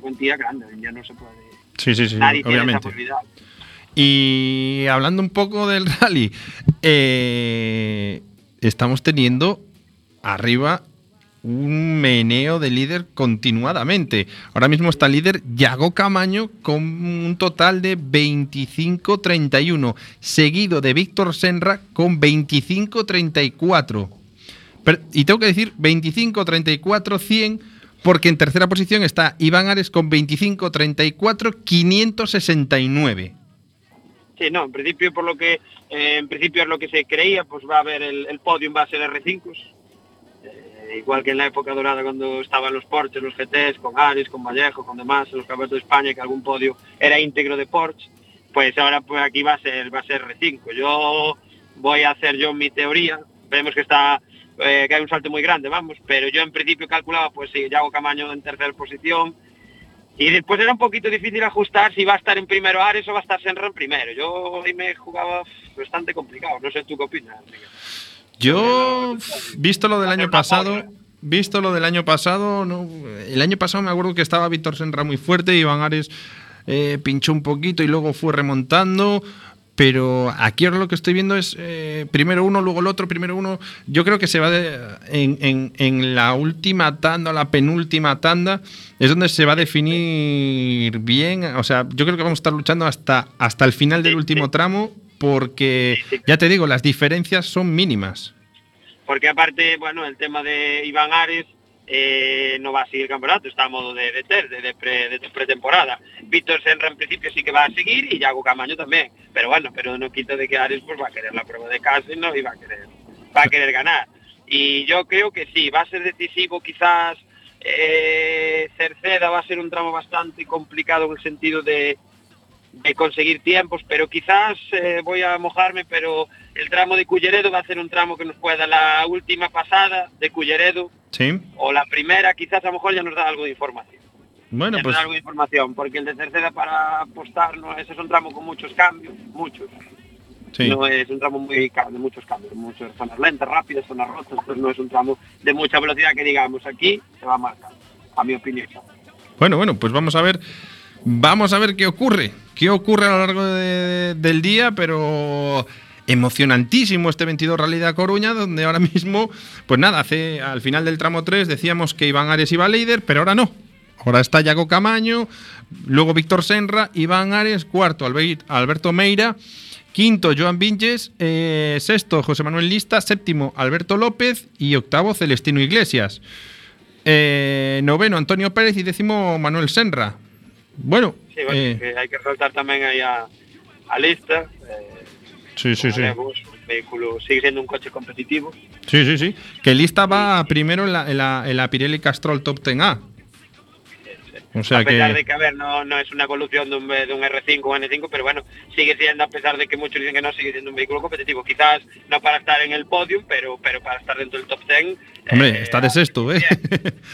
cuantía grande, ya no se puede. Sí, sí, sí, Nadie tiene esa obviamente. posibilidad. Y hablando un poco del rally, eh, estamos teniendo arriba un meneo de líder continuadamente. Ahora mismo está líder Yago Camaño con un total de 25-31, seguido de Víctor Senra con 25-34. Pero- Y tengo que decir 25-34-100 porque en tercera posición está Iván Ares con 25-34-569. Sí, no, en principio por lo que eh, en principio es lo que se creía, pues va a haber el, el podium va a ser R5 eh, igual que en la época dorada cuando estaban los Porsche, los GTs, con Ares, con Vallejo, con demás, en los campeonatos de España que algún podio era íntegro de Porsche, pues ahora pues aquí va a ser va a ser R5. Yo voy a hacer yo mi teoría, vemos que está eh, que hay un salto muy grande, vamos, pero yo en principio calculaba pues si Yago Camaño en tercera posición, y después era un poquito difícil ajustar si va a estar en primero Ares o va a estar Senra en primero. Yo ahí me jugaba bastante complicado. No sé tú qué opinas. Miguel. Yo, visto lo del año pasado, visto lo del año pasado, no, el año pasado me acuerdo que estaba Víctor Senra muy fuerte, Iván Ares eh, pinchó un poquito y luego fue remontando. Pero aquí ahora lo que estoy viendo es eh, primero uno, luego el otro, primero uno. Yo creo que se va de- en, en- en la última tanda, la penúltima tanda, es donde se va a definir bien. O sea, yo creo que vamos a estar luchando hasta, hasta el final del último tramo, porque ya te digo, las diferencias son mínimas. Porque aparte, bueno, el tema de Iván Ares eh, no va a seguir campeonato, está a modo de, de ter, de, pre- de pretemporada. Víctor Senra en principio sí que va a seguir y Yago Camaño también. Pero bueno, pero no quita de que Ares pues va a querer la prueba de casa no y va a querer, va a querer ganar. Y yo creo que sí, va a ser decisivo quizás eh, Cerceda va a ser un tramo bastante complicado en el sentido de, de conseguir tiempos, pero quizás eh, voy a mojarme, pero el tramo de Culleredo va a ser un tramo que nos pueda la última pasada de Culleredo Sí. o la primera, quizás a lo mejor ya nos da algo de información. Bueno, ya pues nos da algo de información, porque el de tercera para apostar, no, ese es un tramo con muchos cambios, muchos. sí. No es un tramo muy de muchos cambios, muchas zonas lentas, rápidas, zonas rotas, pues no es un tramo de mucha velocidad que digamos aquí se va a marcar, a mi opinión. Bueno, bueno, pues vamos a ver. Vamos a ver qué ocurre. ¿Qué ocurre a lo largo de- del día? Pero emocionantísimo este 22 Rally de A Coruña, donde ahora mismo, pues nada, hace al final del tramo 3 decíamos que Iván Ares iba líder, pero ahora no. Ahora está Yago Camaño, luego Víctor Senra, Iván Ares, cuarto Albert- Alberto Meira, quinto Joan Vinges, eh, sexto José Manuel Lista, séptimo Alberto López y octavo Celestino Iglesias. Eh, noveno Antonio Pérez y décimo Manuel Senra. Bueno, Sí, bueno, eh, que hay que resaltar también ahí a, a Lista, eh, sí, sí, sí. El vehículo sigue siendo un coche competitivo. Sí, sí, sí. Que Lista va primero en la, en la, en la Pirelli Castrol Top 10A. O sea a pesar de que. que, a ver, no, no es una evolución de un, de un R5 o N5, pero bueno, sigue siendo, a pesar de que muchos dicen que no, sigue siendo un vehículo competitivo. Quizás no para estar en el podium, pero, pero para estar dentro del top 10. Hombre, eh, está de sexto, ¿eh? Sí,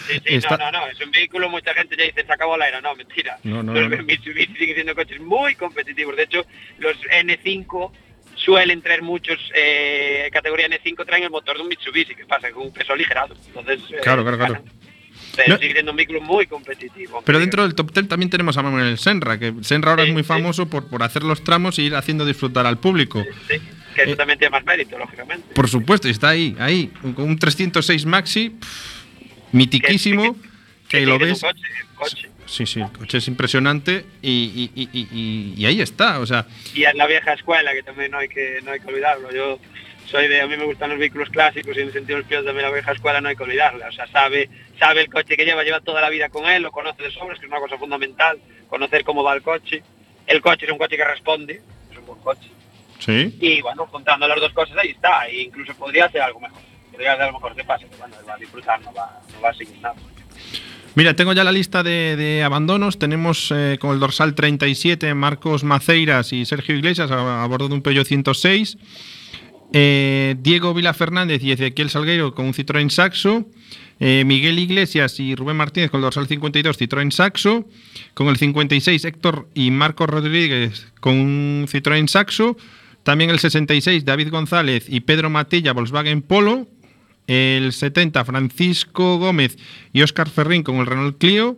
sí, Está- no, no, no, es un vehículo, mucha gente ya dice, se acabó la era, no, mentira. No, no, los no. Mitsubishi siguen siendo coches muy competitivos, de hecho, los N5 suelen traer muchos, eh, categoría N5 traen el motor de un Mitsubishi, que pasa con un peso aligerado, entonces... eh, Claro, claro, claro. Pero No. sigue siendo un vehículo muy competitivo. Pero dentro del top 10 también tenemos a Manuel Senra, que Senra ahora Sí, es muy sí. famoso por, por hacer los tramos y ir haciendo disfrutar al público. Sí, que eso Eh, también tiene más mérito, lógicamente. Por supuesto, y está ahí, ahí, con un 306 Maxi, pff, mitiquísimo, que, lo ves. coche. Sí, sí, el coche es impresionante y, y- y- y- y- y ahí está, o sea, Y es la vieja escuela, que también no hay que, no hay que olvidarlo. Yo soy de, a mí me gustan los vehículos clásicos y en el sentido del piloto también la vieja escuela no hay que olvidarla. O sea, sabe, sabe el coche que lleva, lleva toda la vida con él, lo conoce de sobras, que es una cosa fundamental, conocer cómo va el coche. El coche es un coche que responde, es un buen coche. sí. Y bueno, juntando las dos cosas ahí está, e incluso podría hacer algo mejor. Podría hacer algo mejor que pase, pero bueno, va a disfrutar, no va, no va a seguir nada. Mira, tengo ya la lista de, de abandonos. Tenemos eh, con el dorsal 37 Marcos Maceiras y Sergio Iglesias a, bordo de un Peugeot 106. Eh, Diego Vila Fernández y Ezequiel Salgueiro con un Citroën Saxo. Eh, Miguel Iglesias y Rubén Martínez con el dorsal 52 Citroën Saxo. Con el 56 Héctor y Marcos Rodríguez con un Citroën Saxo. También el 66 David González y Pedro Matilla Volkswagen Polo. El 70 Francisco Gómez y Óscar Ferrín con el Renault Clio.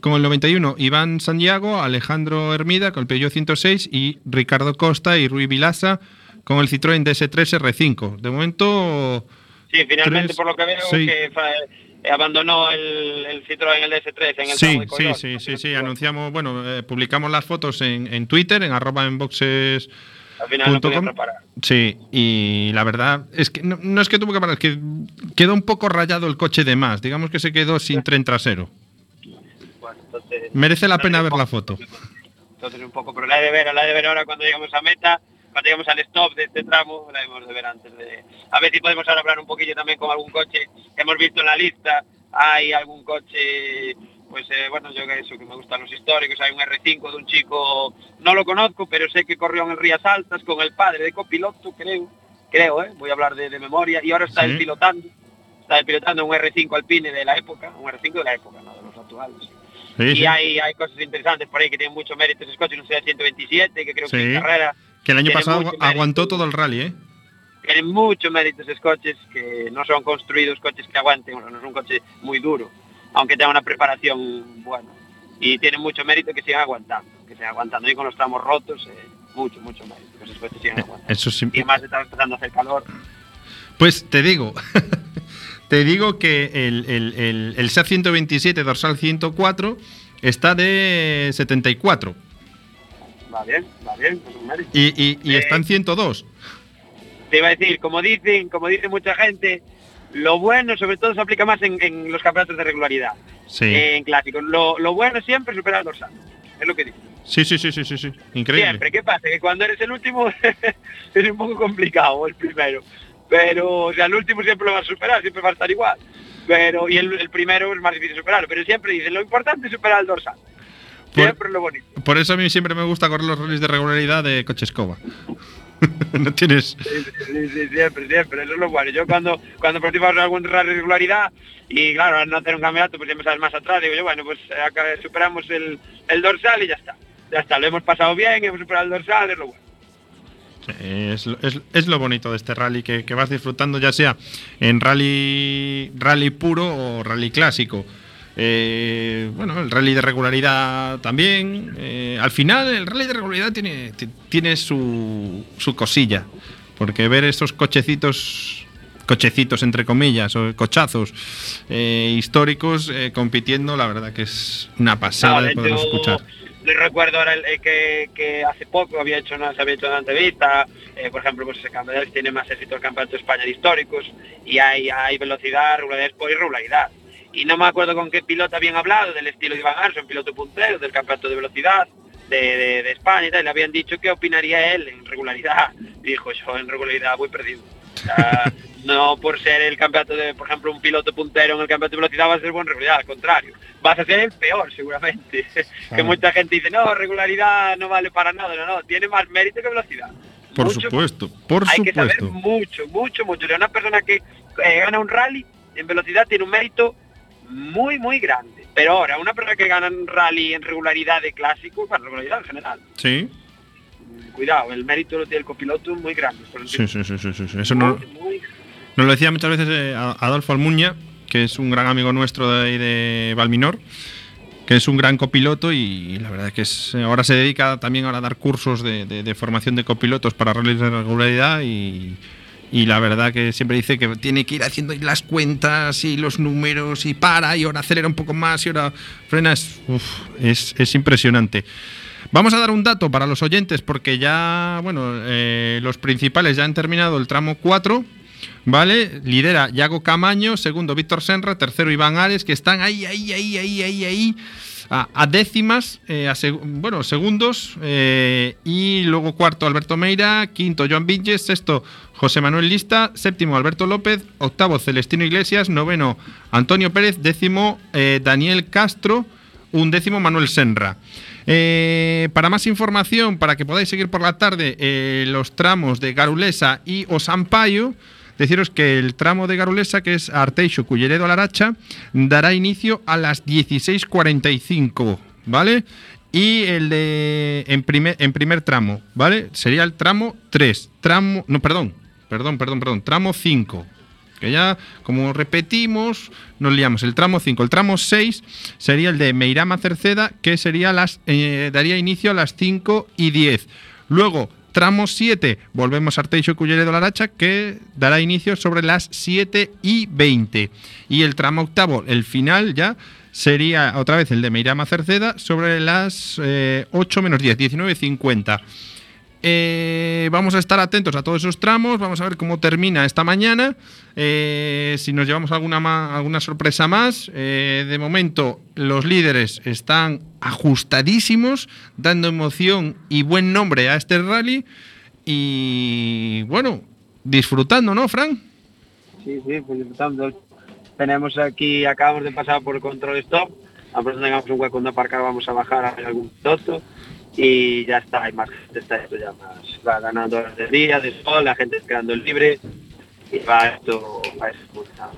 con el 91 Iván Santiago, Alejandro Hermida con el Peugeot 106 y Ricardo Costa y Rui Vilasa con el Citroën DS3 R5. De momento... Sí, finalmente por lo que veo que abandonó el, el, Citroën el DS3 en el sí, sí, sí, sí, sí, anunciamos, bueno, eh, publicamos las fotos en, en Twitter, en arroba en boxes al final no Sí, y la verdad es que no, es que tuvo que parar, es que quedó un poco rayado el coche de más. Digamos que se quedó sin tren trasero. Merece la pena ver la foto. Entonces un poco, pero la de ver, la de ver ahora cuando llegamos a meta, cuando llegamos al stop de este tramo, la hemos de ver antes de... A ver si podemos ahora hablar un poquillo también con algún coche que hemos visto en la lista. Hay algún coche pues eh, bueno, yo que eso, que me gustan los históricos, hay un R5 de un chico, no lo conozco, pero sé que corrió en Rías Altas con el padre de copiloto, creo, creo, ¿eh? voy a hablar de, memoria, y ahora está el pilotando, está pilotando un R5 Alpine de la época, un R5 de la época, no de los actuales. y Hay, hay cosas interesantes por ahí que tienen mucho mérito ese coche, no sé, 127, que creo que en carrera... Que el año pasado aguantó todo el rally, ¿eh? Tienen mucho mérito esos coches, que no son construidos coches que aguanten, no es un coche muy duro aunque tenga una preparación buena. Y tiene mucho mérito que sigan aguantando, que sigan aguantando. Y con los tramos rotos, eh, mucho, mucho mérito, que esos sigan aguantando. Eso sí. Y más está empezando a hacer calor. Pues te digo, te digo que el, el, el, 127 dorsal 104 está de 74. Va bien, va bien, pues mérito. Y, y, y está en 102. Te iba a decir, como dicen, como dice mucha gente, lo bueno, sobre todo, se aplica más en, los campeonatos de regularidad. Sí. en clásicos. Lo, bueno siempre superar al dorsal. Es lo que digo. Sí, sí, sí, sí, sí, sí. Increíble. Siempre. ¿Qué pasa? Que cuando eres el último es un poco complicado el primero. Pero, o sea, el último siempre lo va a superar, siempre va a estar igual. Pero, y el, primero es más difícil superarlo. Pero siempre dicen, lo importante es superar al dorsal. Siempre lo bonito. Por eso a mí siempre me gusta correr los rallies de regularidad de coche escoba. no tienes. Sí, sí, siempre, siempre. Eso es lo bueno. Yo cuando, cuando participamos en alguna regularidad y claro, al no hacer un campeonato, pues siempre sales más atrás. Digo yo, bueno, pues acá superamos el, el, dorsal y ya está. Ya está, lo hemos pasado bien, hemos superado el dorsal, es lo bueno. Es, es, es, lo bonito de este rally que, que, vas disfrutando ya sea en rally rally puro o rally clásico. Eh, bueno, el rally de regularidad también. Eh, al final, el rally de regularidad tiene, tiene su, su cosilla. Porque ver estos cochecitos, cochecitos entre comillas, o cochazos eh, históricos compitiendo, la verdad que es una pasada de poder escuchar. Le recuerdo ahora que, que, hace poco había hecho una, se había hecho una entrevista, por ejemplo, pues ese campeonato tiene más éxito el campeonato de España de históricos y hay, hay velocidad, regularidad y regularidad y no me acuerdo con qué piloto habían hablado, del estilo de Iván Arson, piloto puntero, del campeonato de velocidad de, España y tal, le habían dicho qué opinaría él en regularidad. dijo, yo en regularidad voy perdido. no por ser el campeonato de, por ejemplo, un piloto puntero en el campeonato de velocidad va a ser buen regularidad, al contrario. Vas a ser el peor seguramente. que mucha gente dice, no, regularidad no vale para nada, no, no, tiene más mérito que velocidad. Por supuesto, por hay supuesto. que saber mucho, mucho, mucho. Una persona que eh, gana un rally en velocidad tiene un mérito muy, muy grande. Pero ahora, una persona que gana un rally en regularidad de clásico, para regularidad en general. Sí. Cuidado, el mérito del copiloto es muy grande. Sí, sí, sí, sí, sí, Eso no, nos lo decía muchas veces eh, Adolfo Almuña, que es un gran amigo nuestro de ahí de Valminor, que es un gran copiloto y la verdad es que es, ahora se dedica también ahora a dar cursos de, de, de formación de copilotos para rallies de regularidad y, y la verdad que siempre dice que tiene que ir haciendo las cuentas y los números y para y ahora acelera un poco más y ahora frena. Es, es, impresionante. Vamos a dar un dato para los oyentes porque ya, bueno, eh, los principales ya han terminado el tramo 4. ¿Vale? Lidera Yago Camaño, segundo Víctor Senra, tercero Iván Ares, que están ahí, ahí, ahí, ahí, ahí, ahí, a, décimas, eh, a bueno, segundos, eh, y luego cuarto Alberto Meira, quinto Joan Vinges, sexto José Manuel Lista, séptimo Alberto López, octavo Celestino Iglesias, noveno Antonio Pérez, décimo eh, Daniel Castro, un décimo Manuel Senra. Para más información, para que podáis seguir por la tarde los tramos de Garulesa y Osampayo, deciros que el tramo de Garulesa, que es Arteixo, Culleredo, Laracha, dará inicio a las 16.45, ¿vale? Y el de en primer, en primer tramo, ¿vale? Sería el tramo 3. Tramo, no, perdón, Perdón, perdón, perdón. Tramo 5. Que ya, como repetimos, nos liamos. El tramo 5, el tramo 6 sería el de Meirama Cerceda, que sería las, eh, daría inicio a las 5 y 10. Luego, tramo 7, volvemos a Arteixo Culleredo la Laracha, que dará inicio sobre las 7 y 20. Y el tramo octavo, el final ya, sería otra vez el de Meirama Cerceda sobre las 8 eh, menos 10, 19.50. Eh, vamos a estar atentos a todos esos tramos, vamos a ver cómo termina esta mañana, eh, si nos llevamos alguna, alguna sorpresa más. Eh, de momento los líderes están ajustadísimos, dando emoción y buen nombre a este rally y bueno, disfrutando, ¿no, Fran? Sí, sí, pues disfrutando. Tenemos aquí, acabamos de pasar por control stop, a tengamos un hueco donde aparcar vamos a bajar a algún piloto y ya está, hay más gente, está esto ya más, va ganando horas de día, de sol, la gente quedando libre y va esto,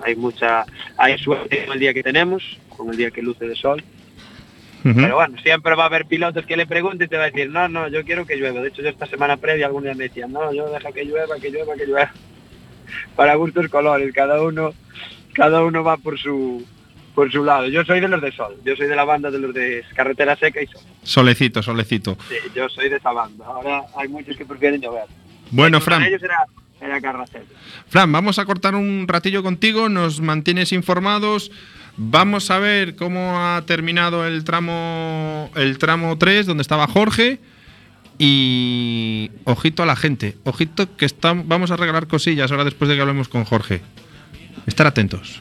hay mucha, hay suerte con el día que tenemos, con el día que luce de sol. Pero bueno, siempre va a haber pilotos que le pregunten y te va a decir, no, no, yo quiero que llueva. De hecho, yo esta semana previa algún día me decían, no, yo deja que llueva, que llueva, que llueva. Para gustos colores, cada uno, cada uno va por su, por su lado. Yo soy de los de Sol, yo soy de la banda de los de Carretera Seca y Sol. Solecito, solecito. Sí, yo soy de esa banda. Ahora hay muchos que prefieren llover. Bueno, Fran. Ellos era, era Fran, vamos a cortar un ratillo contigo, nos mantienes informados. Vamos a ver cómo ha terminado el tramo el tramo 3 donde estaba Jorge y ojito a la gente, ojito que están, vamos a regalar cosillas ahora después de que hablemos con Jorge. Estar atentos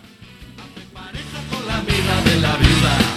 la viuda.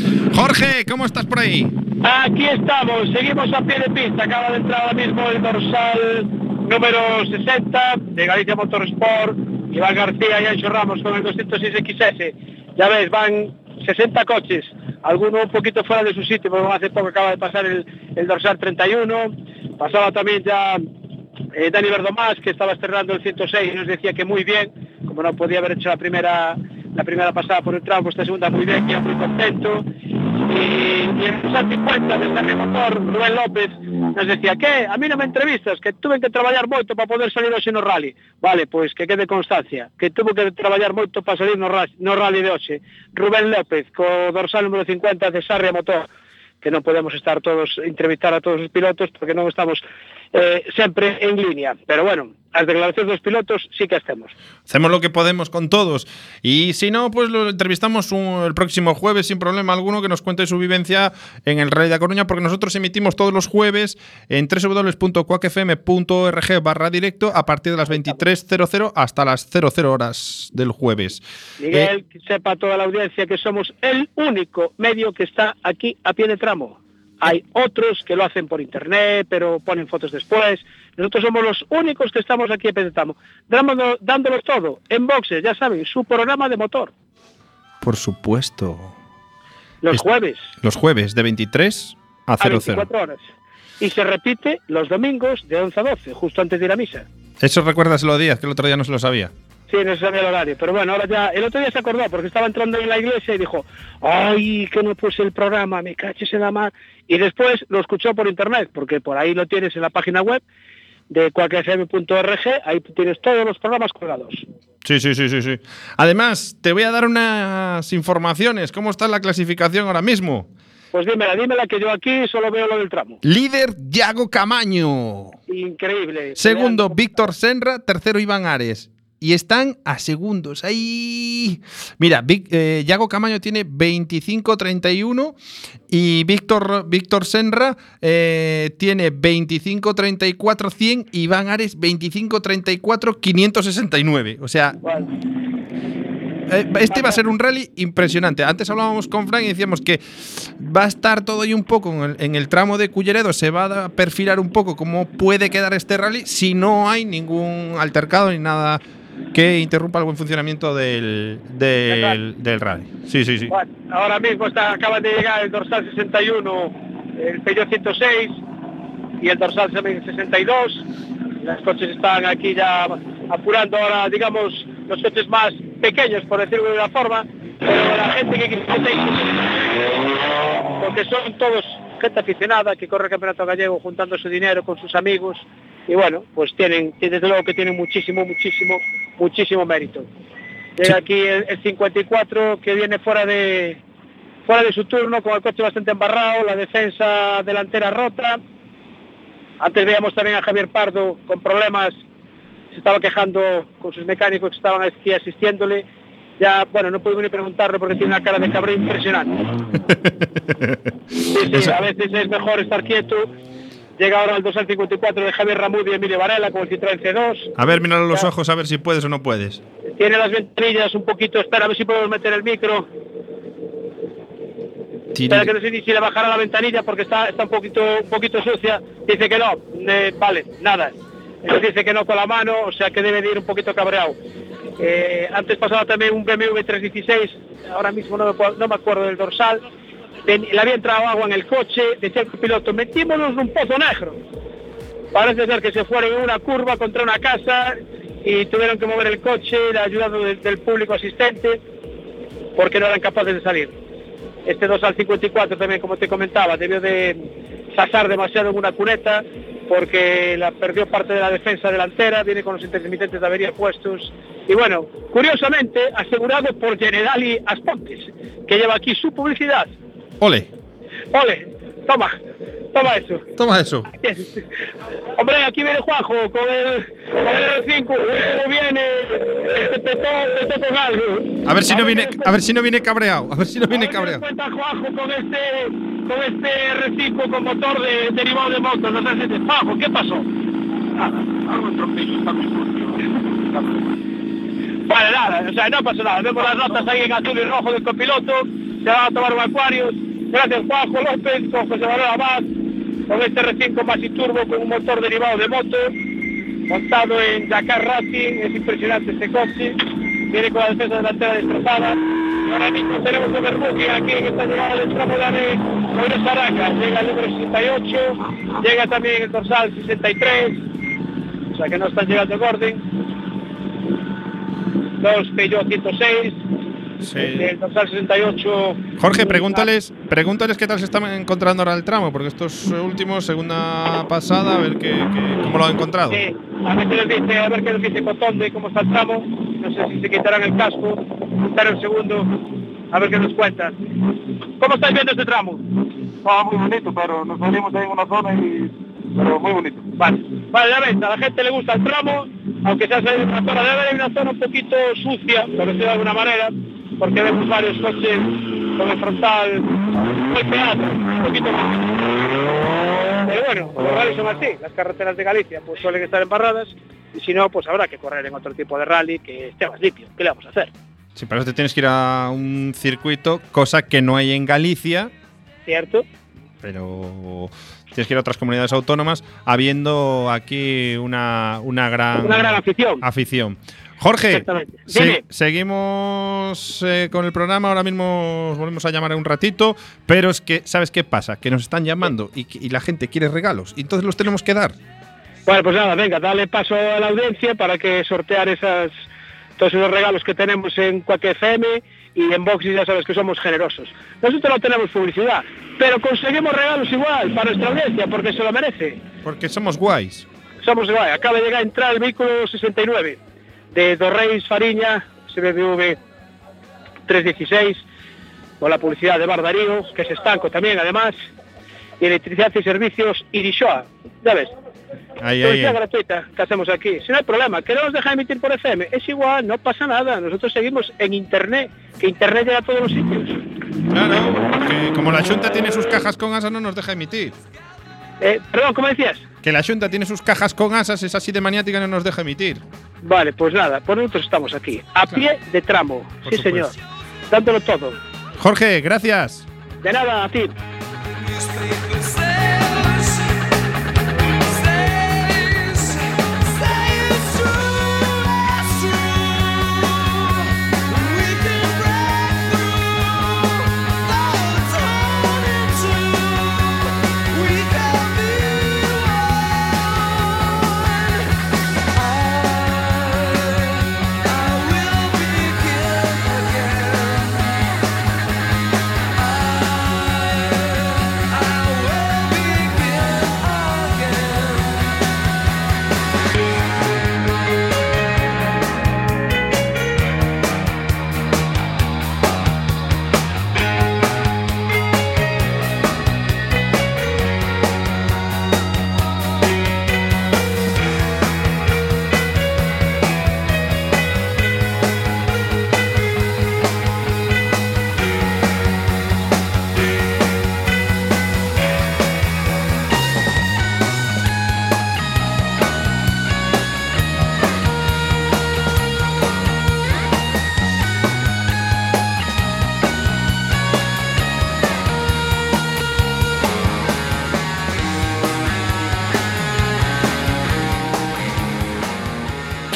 Jorge, ¿cómo estás por ahí? Aquí estamos, seguimos a pie de pista. Acaba de entrar ahora mismo el dorsal número 60 de Galicia Motorsport. Iván García y Ancho Ramos con el 206XS. Ya ves, van 60 coches, algunos un poquito fuera de su sitio, porque hace poco acaba de pasar el, dorsal 31. Pasaba también ya eh, Dani Verdomás, que estaba cerrando el 106 y nos decía que muy bien, como no podía haber hecho la primera la primera pasada por el tramo, esta segunda muy bien, que muy contento. e, e satisfeita de ser motor Rubén López nos decía que a mí non me entrevistas que tuve que traballar moito para poder salir hoxe no rally. Vale, pois que quede constancia que tuve que traballar moito para salir no, no rally de hoxe. Rubén López co dorsal número 50 de Sarria Motor que non podemos estar todos entrevistar a todos os pilotos porque non estamos eh, siempre en línea. Pero bueno, las declaraciones de los pilotos sí que hacemos. Hacemos lo que podemos con todos. Y si no, pues lo entrevistamos el próximo jueves sin problema alguno que nos cuente su vivencia en el Rally de Coruña, porque nosotros emitimos todos los jueves en www.cuacfm.org barra directo a partir de las 23.00 hasta las 00 horas del jueves. Miguel, eh, que sepa toda la audiencia que somos el único medio que está aquí a pie de tramo. Hay otros que lo hacen por internet, pero ponen fotos después. Nosotros somos los únicos que estamos aquí en Pedetamo, dándolos todo, en boxes, ya saben, su programa de motor. Por supuesto. Los jueves. Los jueves, de 23 a 00. A 24 horas. Y se repite los domingos de 11 a 12, justo antes de ir a misa. Eso recuerdas los días, que el otro día no se lo sabía. Sí, no sabía el horario, pero bueno, ahora ya, el otro día se acordó porque estaba entrando en la iglesia y dijo, ay, que no puse el programa, me caches en la mar. Y después lo escuchó por internet, porque por ahí lo tienes en la página web, de cualquierfm.org, ahí tienes todos los programas colgados. Sí, sí, sí, sí, sí. Además, te voy a dar unas informaciones. ¿Cómo está la clasificación ahora mismo? Pues dímela, dímela que yo aquí solo veo lo del tramo. Líder Yago Camaño. Increíble. Segundo, Víctor Senra. Tercero, Iván Ares. Y están a segundos. Ahí. Mira, Vic, eh, Yago Camaño tiene 25-31 y Víctor, Víctor Senra eh, tiene 25-34-100 y Iván Ares 25-34-569. O sea, eh, este va a ser un rally impresionante. Antes hablábamos con Frank y decíamos que va a estar todo ahí un poco en el, en el tramo de Culleredo, se va a perfilar un poco cómo puede quedar este rally si no hay ningún altercado ni nada que interrumpa el buen funcionamiento del, del, del rally. Sí, sí, sí. Ahora mismo está, acaban de llegar el dorsal 61, el Peugeot 106 y el dorsal también 62. Los coches están aquí ya apurando ahora, digamos, los coches más pequeños, por decirlo de una forma, pero la gente que quiere porque son todos gente aficionada que corre el campeonato gallego juntando su dinero con sus amigos y bueno, pues tienen, desde luego que tienen muchísimo, muchísimo, muchísimo mérito. Llega aquí el, el 54 que viene fuera de fuera de su turno con el coche bastante embarrado, la defensa delantera rota. Antes veíamos también a Javier Pardo con problemas, se estaba quejando con sus mecánicos que estaban aquí asistiéndole. Ya, bueno, no puedo ni preguntarle porque tiene una cara de cabrón impresionante. Sí, sí, Eso- a veces es mejor estar quieto. Llega ahora el 2 al 54 de Javier Ramud y Emilio Varela con el Citroën C2. A ver, míralo a los ojos a ver si puedes o no puedes. Tiene las ventanillas un poquito, espera a ver si podemos meter el micro. Espera que no sé ni si le bajará la ventanilla porque está, está un poquito un poquito sucia. Dice que no, eh, vale, nada. Él dice que no con la mano, o sea que debe de ir un poquito cabreado. Eh, antes pasaba también un BMW 316, ahora mismo no me, acuerdo- no me acuerdo del dorsal. Le había entrado agua en el coche, decía el piloto, metímonos un pozo negro. Parece ser que se fueron en una curva contra una casa y tuvieron que mover el coche, la ayuda del, del público asistente, porque no eran capaces de salir. Este 2 al 54 también, como te comentaba, debió de sasar demasiado en una cuneta porque la perdió parte de la defensa delantera, viene con los intermitentes de avería puestos. Y bueno, curiosamente, asegurado por Generali Aspontes, que lleva aquí su publicidad. Ole, Ole, toma, toma eso. toma eso. Hombre, aquí viene Juanjo con el, con el R5, ¿cómo viene? Este petó, petó con algo. A ver si no viene, a ver si no viene cabreado. A ver si no viene cabreado. cuenta Juanjo con este, con este R5 con motor de, derivado de motos, no sé si Juanjo, ¿qué pasó? Nada, algo en trompillo, está Vale, nada, o sea, no pasó nada. Vemos las notas ahí en azul y rojo del copiloto, se van a tomar un acuario. Gracias Juanjo López, con José Manuel Abad, con este R5 Maxi Turbo con un motor derivado de moto, montado en Dakar Racing, es impresionante este coche, viene con la defensa delantera destrozada. Ahora mismo tenemos un Bermuki aquí que está llegando del tramo de Moisés Saraca, llega el número 68, llega también el dorsal 63, o sea que no están llegando Gordon. Dos Peugeot 106, el dorsal 68. Jorge, pregúntales, pregúntales qué tal se están encontrando ahora el tramo, porque estos últimos, segunda pasada, a ver qué, qué- cómo lo han encontrado. Sí, a ver qué les dice, a ver qué les dice Cotonde, cómo está el tramo. No sé si se quitarán el casco, quitar el segundo, a ver qué nos cuentan. ¿Cómo estáis viendo este tramo? Ah, muy bonito, pero nos salimos ahí en una zona y... Pero muy bonito. Vale, vale, ya ves, a la gente le gusta el tramo, aunque sea en una zona, debe haber una zona un poquito sucia, por decirlo de alguna manera, porque vemos varios coches con el frontal golpeado, un poquito Pero bueno, los rallies son así, las carreteras de Galicia pues suelen estar embarradas, y si no, pues habrá que correr en otro tipo de rally que esté más limpio. ¿Qué le vamos a hacer? Sí, para eso te tienes que ir a un circuito, cosa que no hay en Galicia, ¿Cierto? pero tienes que ir a otras comunidades autónomas, habiendo aquí una, una gran, Una gran afición. afición. Jorge, se- seguimos eh, con el programa, ahora mismo os volvemos a llamar en un ratito, pero es que, ¿sabes qué pasa? Que nos están llamando y, la gente quiere regalos, y entonces los tenemos que dar. Bueno, pues nada, venga, dale paso a la audiencia para que sortear esas, todos esos regalos que tenemos en Quack FM y en Boxy ya sabes que somos generosos. Nosotros no tenemos publicidad, pero conseguimos regalos igual para nuestra audiencia porque se lo merece. Porque somos guays. Somos vai. Acaba de llegar a entrar el vehículo 69 de Dorreis Fariña, SBV 316, con la publicidad de Bardarío, que es estanco también además, y electricidad y servicios Irishoa. Ya ves, Ahí, ahí, publicidad ahí. gratuita que hacemos aquí. Si no hay problema, que no nos deja emitir por FM, es igual, no pasa nada. Nosotros seguimos en Internet, que Internet llega a todos los sitios. Claro, que como la Junta tiene sus cajas con asas, no nos deja emitir. Eh, perdón, ¿cómo decías? Que la Junta tiene sus cajas con asas, es así de maniática, no nos deja emitir. Vale, pues nada, pues nosotros estamos aquí, a pie de tramo. Por sí, señor. Dándolo todo. Jorge, gracias. De nada, a ti.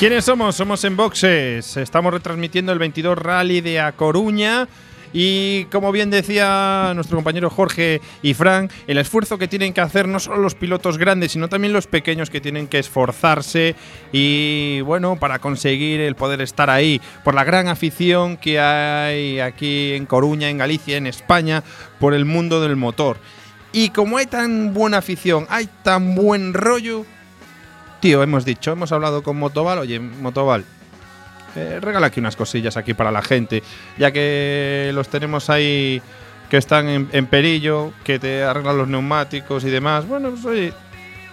¿Quiénes somos? Somos en Boxes. Estamos retransmitiendo el 22 Rally de A Coruña. Y como bien decía nuestro compañero Jorge y Fran, el esfuerzo que tienen que hacer no solo los pilotos grandes, sino también los pequeños que tienen que esforzarse y bueno, para conseguir el poder estar ahí, por la gran afición que hay aquí en Coruña, en Galicia, en España, por el mundo del motor. Y como hay tan buena afición, hay tan buen rollo, tío, hemos dicho, hemos hablado con Motoval, oye, Motoval, eh, regala aquí unas cosillas aquí para la gente, ya que los tenemos ahí que están en, en perillo, que te arreglan los neumáticos y demás. Bueno, pues oye,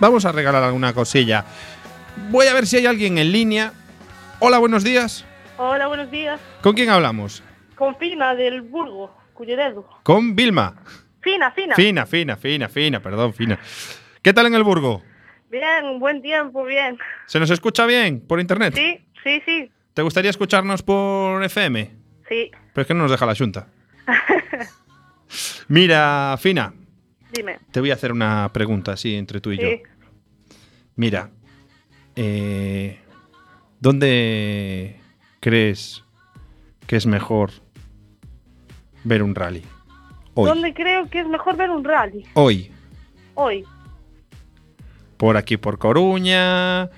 vamos a regalar alguna cosilla. Voy a ver si hay alguien en línea. Hola, buenos días. Hola, buenos días. ¿Con quién hablamos? Con Fina del Burgo, Culleredo. Con Vilma. Fina, Fina. Fina, fina, fina, fina, perdón, fina. ¿Qué tal en el Burgo? Bien, buen tiempo, bien. ¿Se nos escucha bien por internet? Sí, sí, sí, ¿Te gustaría escucharnos por FM? sí. Pero es que no nos deja la Junta. Mira, Fina, Dime. te voy a hacer una pregunta así entre tú y yo. Sí. Mira, eh, ¿dónde crees que es mejor ver un rally? Hoy. ¿Dónde creo que es mejor ver un rally? Hoy. Hoy. Por aquí, por Coruña,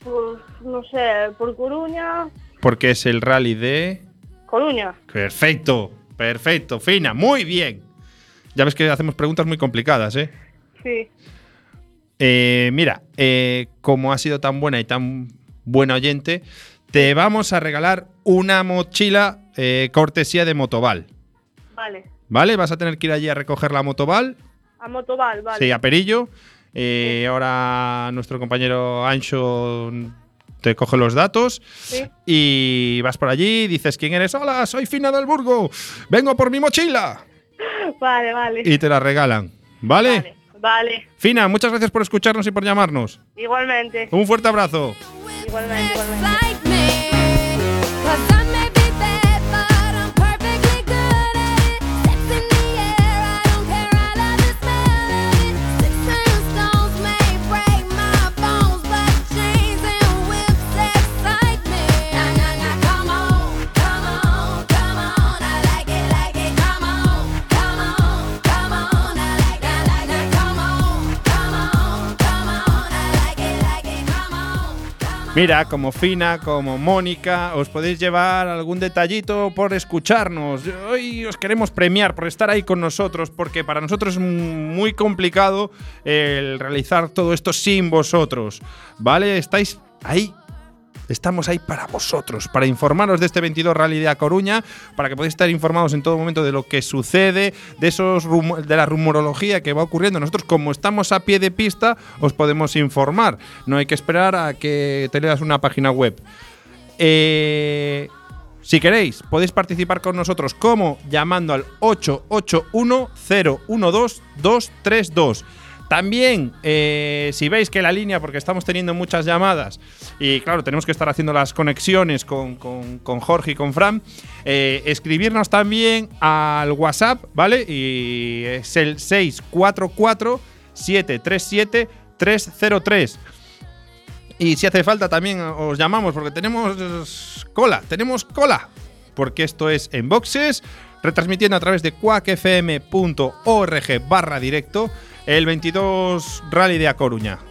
Pues, no sé, por Coruña. porque es el rally de... Coruña. Perfecto, perfecto, Fina, muy bien. Ya ves que hacemos preguntas muy complicadas, ¿eh? Sí. Eh, mira, eh, como has sido tan buena y tan buena oyente, te vamos a regalar una mochila eh, cortesía de Motoval. Vale. ¿Vale? Vas a tener que ir allí a recoger la Motoval. A Motoval, vale. Sí, a Perillo. Eh, ahora nuestro compañero Ancho te coge los datos Sí. y vas por allí, dices quién eres. Hola, soy Fina del Burgo. Vengo por mi mochila. Vale, vale. Y te la regalan. ¿Vale? Vale. Vale. Fina, muchas gracias por escucharnos y por llamarnos. Igualmente. Un fuerte abrazo. Igualmente, igualmente. Mira, como Fina, como Mónica, os podéis llevar algún detallito por escucharnos. Hoy os queremos premiar por estar ahí con nosotros, porque para nosotros es muy complicado el realizar todo esto sin vosotros. ¿Vale? Estáis ahí Estamos ahí para vosotros, para informaros de este 22 Rally de A Coruña, para que podáis estar informados en todo momento de lo que sucede, de esos de la rumorología que va ocurriendo. Nosotros, como estamos a pie de pista, os podemos informar. No hay que esperar a que te una página web. Eh, si queréis, podéis participar con nosotros como llamando al 881-012-232. También, eh, si veis que la línea, porque estamos teniendo muchas llamadas y claro, tenemos que estar haciendo las conexiones con, con- con Jorge y con Fran, eh, escribirnos también al WhatsApp, ¿vale? Y es el 644-737-303. Y si hace falta también os llamamos porque tenemos cola, tenemos cola. Porque esto es en boxes, retransmitiendo a través de cuacfm.org barra directo el 22 Rally de A Coruña.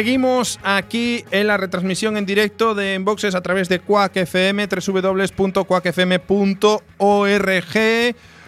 Seguimos aquí en la retransmisión en directo de Enboxes a través de Quack FM,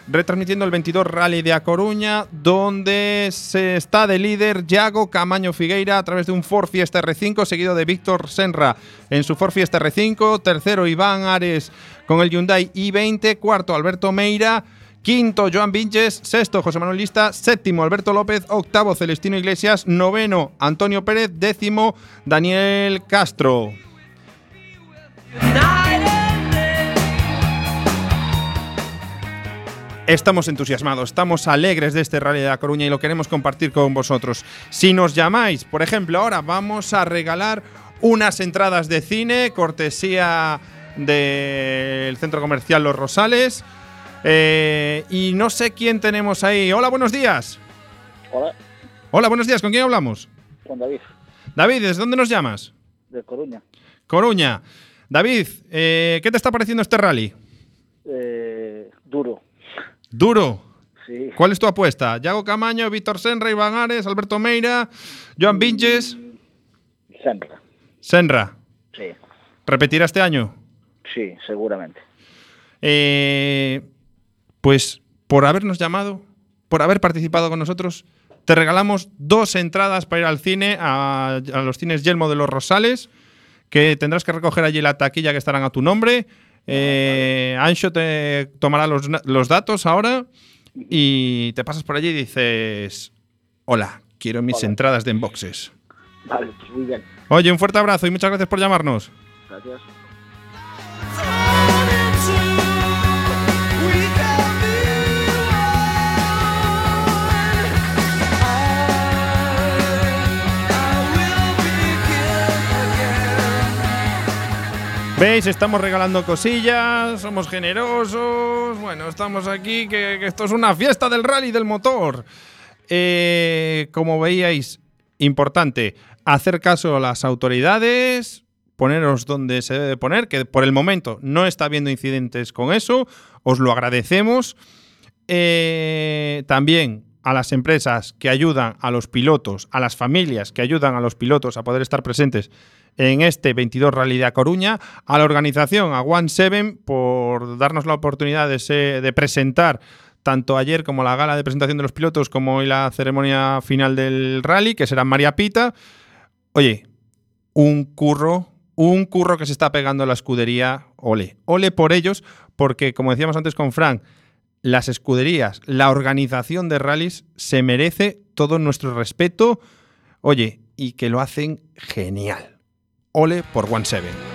retransmitiendo el 22 Rally de A Coruña, donde se está de líder Yago Camaño Figueira a través de un Ford Fiesta R5, seguido de Víctor Senra en su Ford Fiesta R5, tercero Iván Ares con el Hyundai i20, cuarto Alberto Meira, Quinto, Joan Vinches. Sexto, José Manuel Lista. Séptimo, Alberto López. Octavo, Celestino Iglesias. Noveno, Antonio Pérez. Décimo, Daniel Castro. Estamos entusiasmados, estamos alegres de este Rally de La Coruña y lo queremos compartir con vosotros. Si nos llamáis, por ejemplo, ahora vamos a regalar unas entradas de cine, cortesía del centro comercial Los Rosales. Eh, y no sé quién tenemos ahí. Hola, buenos días. Hola, Hola, buenos días. ¿Con quién hablamos? con David, David, ¿desde dónde nos llamas? de Coruña. Coruña. David, eh, ¿qué te está pareciendo este rally? Eh, duro, Duro. sí. ¿Cuál es tu apuesta? Yago Camaño, Víctor Senra, Iván Ares, Alberto Meira, Joan Vinches, Siempre. Senra. Sí, ¿Repetirá este año? sí, seguramente. Eh, pues por habernos llamado, por haber participado con nosotros, te regalamos dos entradas para ir al cine, a, a los cines Yelmo de los Rosales, que tendrás que recoger allí la taquilla que estarán a tu nombre. Eh, Ancho te tomará los, datos ahora y te pasas por allí y dices, hola, quiero mis Hola. entradas de Enboxes. Vale, pues muy bien. Oye, un fuerte abrazo y muchas gracias por llamarnos. Gracias. ¿Veis? Estamos regalando cosillas, somos generosos. Bueno, estamos aquí, que, esto es una fiesta del rally del motor. Eh, como veíais, importante, hacer caso a las autoridades, poneros donde se debe poner, que por el momento no está habiendo incidentes con eso, os lo agradecemos. Eh, también a las empresas que ayudan a los pilotos, a las familias que ayudan a los pilotos a poder estar presentes en este 22 Rally de A Coruña, a la organización, a One Seven, por darnos la oportunidad de, de presentar tanto ayer como la gala de presentación de los pilotos, como hoy la ceremonia final del rally, que será María Pita. Oye, un curro, un curro que se está pegando a la escudería, ole, ole por ellos, porque como decíamos antes con Frank, las escuderías, la organización de rallies se merece todo nuestro respeto, oye, y que lo hacen genial. Ole por One Seven.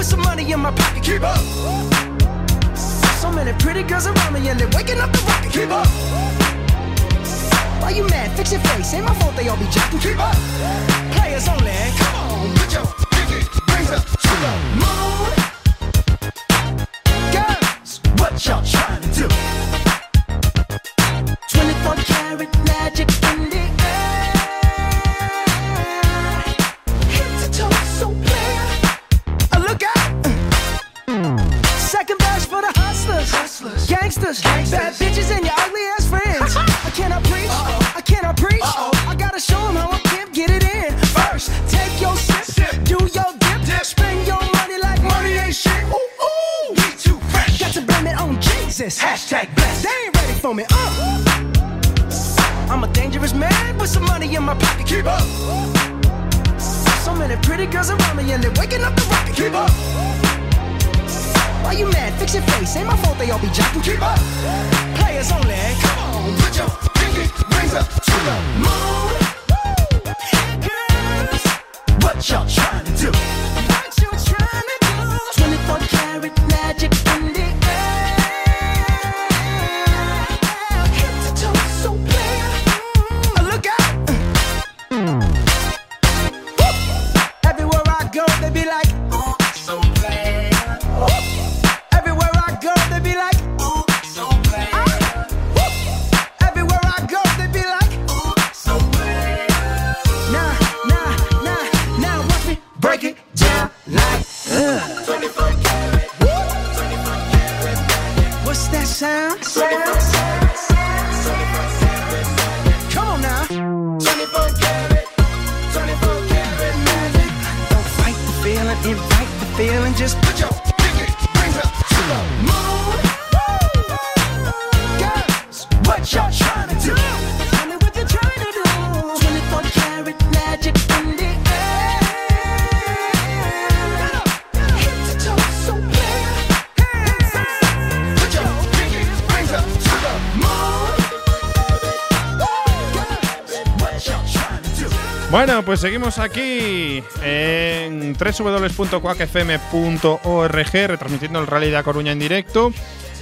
With some money in my pocket. Keep up. So many pretty girls around me and they're waking up the rocket. Keep up. Why you mad? Fix your face. Ain't my fault they all be jacking. Keep up. Players only. Come on, put your pinky rings up to the moon. Girls, what y'all Ain't my fault they all be jacking. Keep up. Players only. Come on, put your seguimos aquí en www.coacfm.org retransmitiendo el Rally de A Coruña en directo.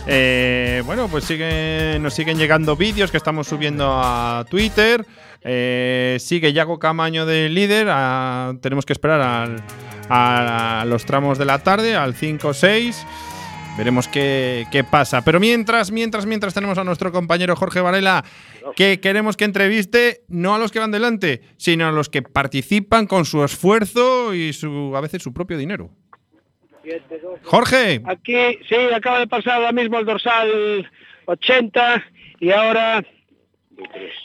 Eh, bueno, pues siguen, nos siguen llegando vídeos que estamos subiendo a Twitter. Eh, sigue Yago Camaño de líder. a- tenemos que esperar al- a los tramos de la tarde, al 5-6. Veremos qué, qué pasa. Pero mientras, mientras, mientras tenemos a nuestro compañero Jorge Varela, que queremos que entreviste no a los que van delante, sino a los que participan con su esfuerzo y su, a veces su propio dinero. Jorge, Aquí, sí, acaba de pasar ahora mismo el dorsal 80 y ahora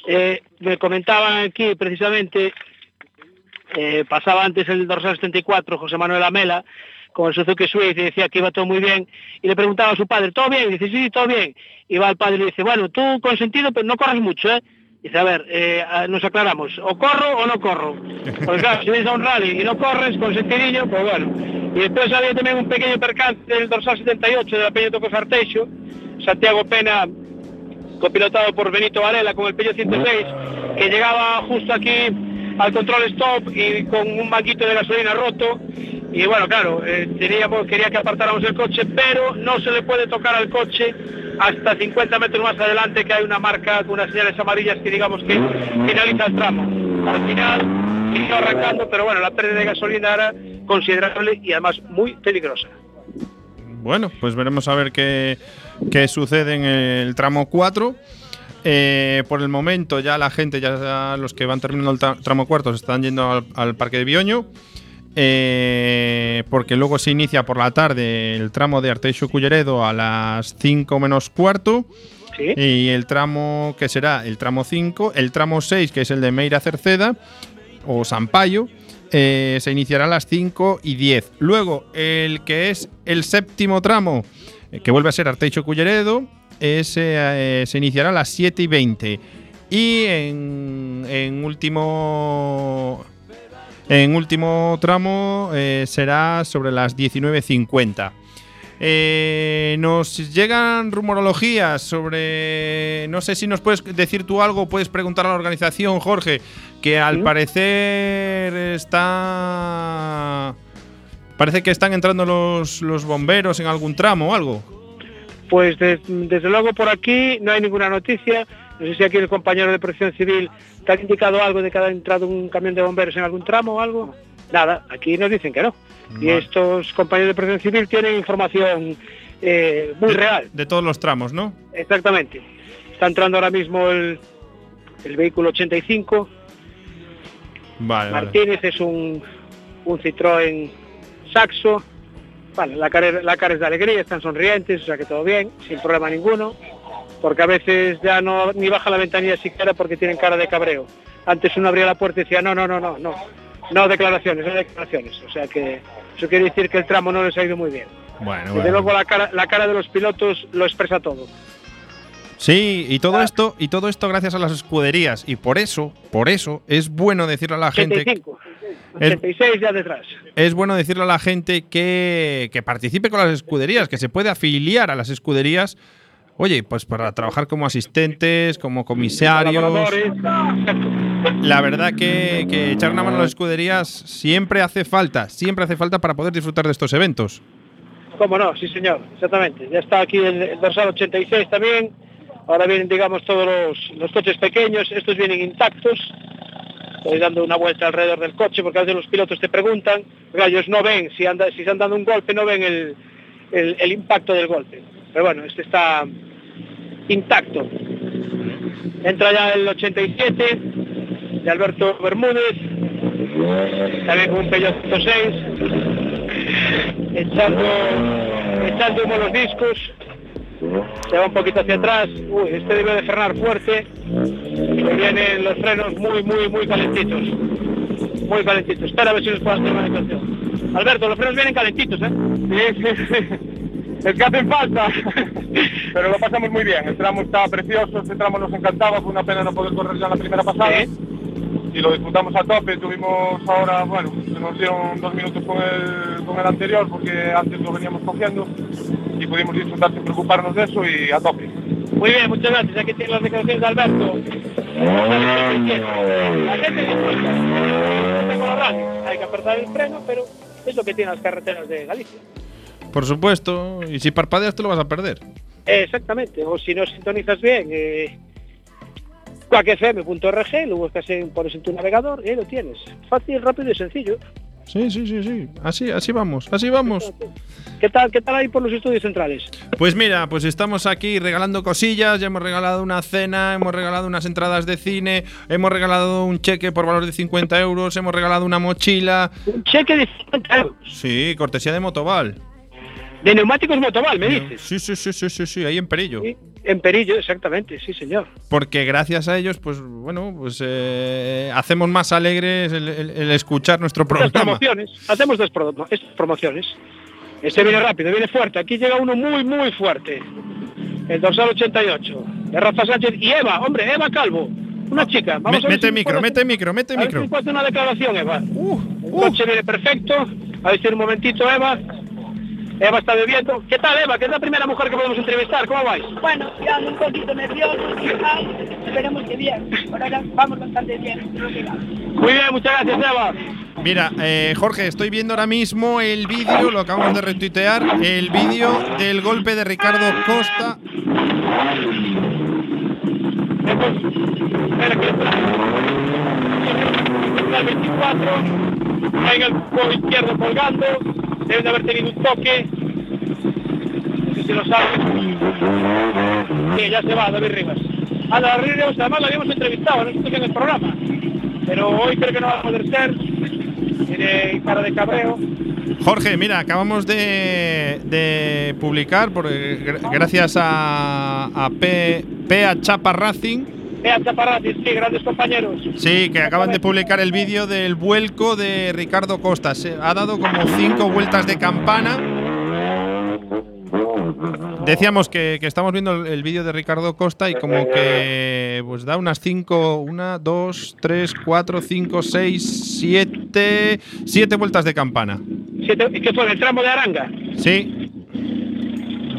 eh, me comentaban aquí precisamente, eh, pasaba antes el dorsal 74, José Manuel Amela, con el Suzuki Swift y decía que iba todo muy bien y le preguntaba a su padre, ¿todo bien? Y dice, sí, todo bien. Y va al padre y le dice, bueno, tú consentido, pero no corres mucho, ¿eh? Dice, a ver, eh, nos aclaramos, o corro o no corro. Porque claro, si vienes a un rally y no corres con sentidillo, pues bueno. Y después había también un pequeño percance del dorsal 78 de la Peña Tocos Arteixo, Santiago Pena, copilotado por Benito Varela con el Peño 106, que llegaba justo aquí al control stop y con un manguito de gasolina roto. Y bueno, claro, eh, quería que apartáramos el coche, pero no se le puede tocar al coche hasta 50 metros más adelante, que hay una marca con unas señales amarillas que digamos que finaliza el tramo. Al final siguió arrancando, pero bueno, la pérdida de gasolina era considerable y además muy peligrosa. bueno, pues veremos a ver qué, qué sucede en el tramo 4. Eh, por el momento ya la gente, ya los que van terminando el tra- tramo cuarto, se están yendo al, al parque de Bioño. Eh, porque luego se inicia por la tarde el tramo de Arteixo Culleredo a las 5 menos cuarto. ¿Sí? Y el tramo que será el tramo 5, el tramo 6, que es el de Meira Cerceda o Sampaio, eh, se iniciará a las 5 y 10. Luego, el que es el séptimo tramo, eh, que vuelve a ser Arteixo Culleredo, ese, eh, se iniciará a las 7 y 20. Y en, en último. En último tramo eh, será sobre las 19.50. Eh, nos llegan rumorologías sobre. No sé si nos puedes decir tú algo, puedes preguntar a la organización, Jorge, que al Sí. parecer está. Parece que están entrando los, los bomberos en algún tramo o algo. Pues des- desde luego por aquí no hay ninguna noticia. No sé si aquí el compañero de Protección Civil te ha indicado algo de que ha entrado un camión de bomberos en algún tramo o algo. Nada, aquí nos dicen que no. Y estos compañeros de Protección Civil tienen información eh, muy De- real. De todos los tramos, ¿no? Exactamente. Está entrando ahora mismo el, el vehículo 85. Vale, vale. Martínez es un, un Citroën Saxo. Vale, la cara, la cara es de alegría, están sonrientes, o sea que todo bien, sin problema ninguno. Porque a veces ya no ni baja la ventanilla siquiera porque tienen cara de cabreo. Antes uno abría la puerta y decía, no, no, no, no, no. No declaraciones, no declaraciones. O sea que eso quiere decir que el tramo no les ha ido muy bien. Bueno, Desde bueno. luego la cara, la cara de los pilotos lo expresa todo. Sí, y todo Ah. esto, y todo esto gracias a las escuderías. Y por eso, por eso, es bueno decirle a la gente. 85, Es- 86 ya detrás. es bueno decirle a la gente que, que participe con las escuderías, que se puede afiliar a las escuderías. Oye, pues para trabajar como asistentes, como comisarios. La verdad que, echar una mano a las escuderías siempre hace falta, siempre hace falta para poder disfrutar de estos eventos. ¿Cómo no? Sí, señor, exactamente. Ya está aquí el, el dorsal 86 también. Ahora vienen, digamos, todos los, los coches pequeños. Estos vienen intactos. Estoy dando una vuelta alrededor del coche porque a veces los pilotos te preguntan. Porque ellos no ven, si, anda, si se han dado un golpe, no ven el- el impacto del golpe. Pero bueno, este está intacto. Entra ya el 87 de Alberto Bermúdez. También con un Peugeot 106 echando, echando humo los discos, se va un poquito hacia atrás, uy, este debe de frenar fuerte, que vienen los frenos muy, muy, muy calentitos, muy calentitos, espera a ver si nos puedo hacer una. Alberto, los frenos vienen calentitos, ¿eh? Sí. Es que hacen falta. Pero lo pasamos muy bien. El tramo está precioso, este tramo nos encantaba, fue una pena no poder correr ya en la primera pasada. Y lo disfrutamos a tope, tuvimos ahora, bueno, se nos dieron dos minutos con el, con el anterior porque antes lo veníamos cogiendo y pudimos disfrutar sin preocuparnos de eso y a tope. Muy bien, muchas gracias, aquí tienen las declaraciones de Alberto. La gente disfruta. forzar el freno, pero es lo que tienen las carreteras de Galicia. Por supuesto. Y si parpadeas te lo vas a perder. Exactamente, o si no sintonizas bien, eh, cuacfm.org, lo buscas en, pones en tu navegador y ahí lo tienes. Fácil, rápido y sencillo. Sí, sí, sí, sí. Así, así vamos, así vamos. ¿Qué tal, qué tal ahí por los estudios centrales? Pues mira, pues estamos aquí regalando cosillas, ya hemos regalado una cena, hemos regalado unas entradas de cine, hemos regalado un cheque por valor de 50 euros, hemos regalado una mochila. Un cheque de 50 euros. Sí, cortesía de Motoval. De neumáticos Motoval, me dices. Sí, sí, sí, sí, sí, sí, ahí en Perillo. Sí, en Perillo, exactamente, sí, señor. Porque gracias a ellos, pues bueno, pues eh, hacemos más alegres el, el- el escuchar nuestro programa. promociones, hacemos dos promociones. Este viene rápido, viene fuerte. Aquí llega uno muy, muy fuerte. El dorsal 88, de Rafa Sánchez y Eva, hombre, Eva Calvo, una chica. Me- Vamos a ver mete si micro, puede- mete micro, mete a ver micro. si una declaración, Eva. Uh, El uh. coche viene perfecto. A ver si un momentito, Eva. Eva está bebiendo. ¿Qué tal, Eva? Que es la primera mujer que podemos entrevistar. ¿Cómo vais? Bueno, ya ando un poquito nervioso, esperemos que bien. Por ahora vamos bastante bien. Muy bien, muchas gracias, Eva. Mira, eh, Jorge, estoy viendo ahora mismo el vídeo, lo acabamos de retuitear, el vídeo del golpe de Ricardo Costa. Espera que el 24 en el izquierdo colgando deben de haber tenido un toque. No si lo saben sí, ya se va David Rivas. A David Rivas además lo habíamos entrevistado nosotros en el programa. Pero hoy creo que no va a poder ser tiene cara de cabreo. Jorge, mira, acabamos de, de publicar, por, eh, gra- gracias a, a P, PA Chapa Racing, Chaparrati, sí, grandes compañeros sí, que acaban de publicar el vídeo del vuelco de Ricardo Costa. Se ha dado como cinco vueltas de campana. Decíamos que, que estamos viendo el, vídeo de Ricardo Costa y como que pues da unas 5, 1, 2, 3, 4, 5, 6, 7, 7 vueltas de campana. Siete- ¿y ¿qué fue? ¿En el tramo de Aranga? Sí.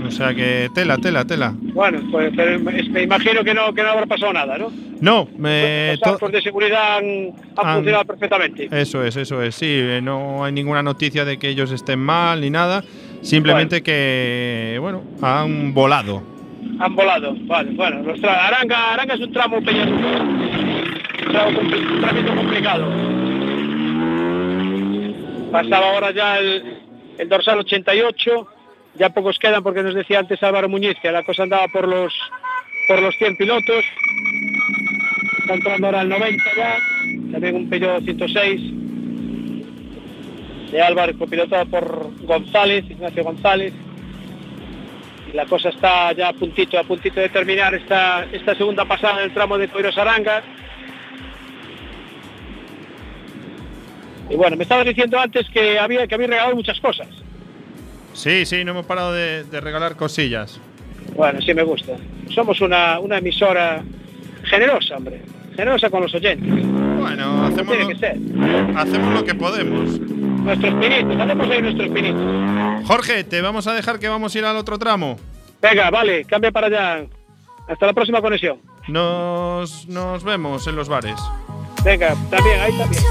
O sea que tela, tela, tela. Bueno, pues pero me imagino que no, que no habrá pasado nada, ¿no? No, me, Los de seguridad han, han funcionado perfectamente. eso es, eso es. Sí, eh, no hay ninguna noticia de que ellos estén mal ni nada. Simplemente que, bueno, han volado. Han volado, vale, bueno. los tra- Aranga, Aranga es un tramo peñasco. Un tramo un complicado. Pasaba ahora ya el, el dorsal 88. Ya pocos quedan porque nos decía antes Álvaro Muñiz que la cosa andaba por los por los 100 pilotos. Está entrando ahora el 90 ya. También un Peugeot 106 de Álvaro, copilotado por González, Ignacio González. Y la cosa está ya a puntito, a puntito de terminar esta, esta segunda pasada en el tramo de Coiros Aranga. Y bueno, me estabas diciendo antes que había que había regalado muchas cosas. Sí, sí, no hemos parado de, de regalar cosillas. Bueno, sí me gusta. Somos una, una emisora generosa, hombre. Generosa con los oyentes. Bueno, hacemos tiene lo, que ser. hacemos lo que podemos. Nuestros pinitos, hacemos ahí nuestros pinitos. Jorge, te vamos a dejar que vamos a ir al otro tramo. Venga, vale, cambia para allá. Hasta la próxima conexión. Nos, nos vemos en los bares. Venga, también, ahí también.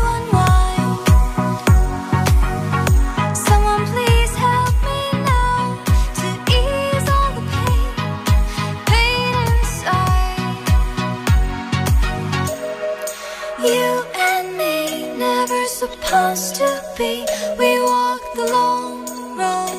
Supposed to be. We walked the long road.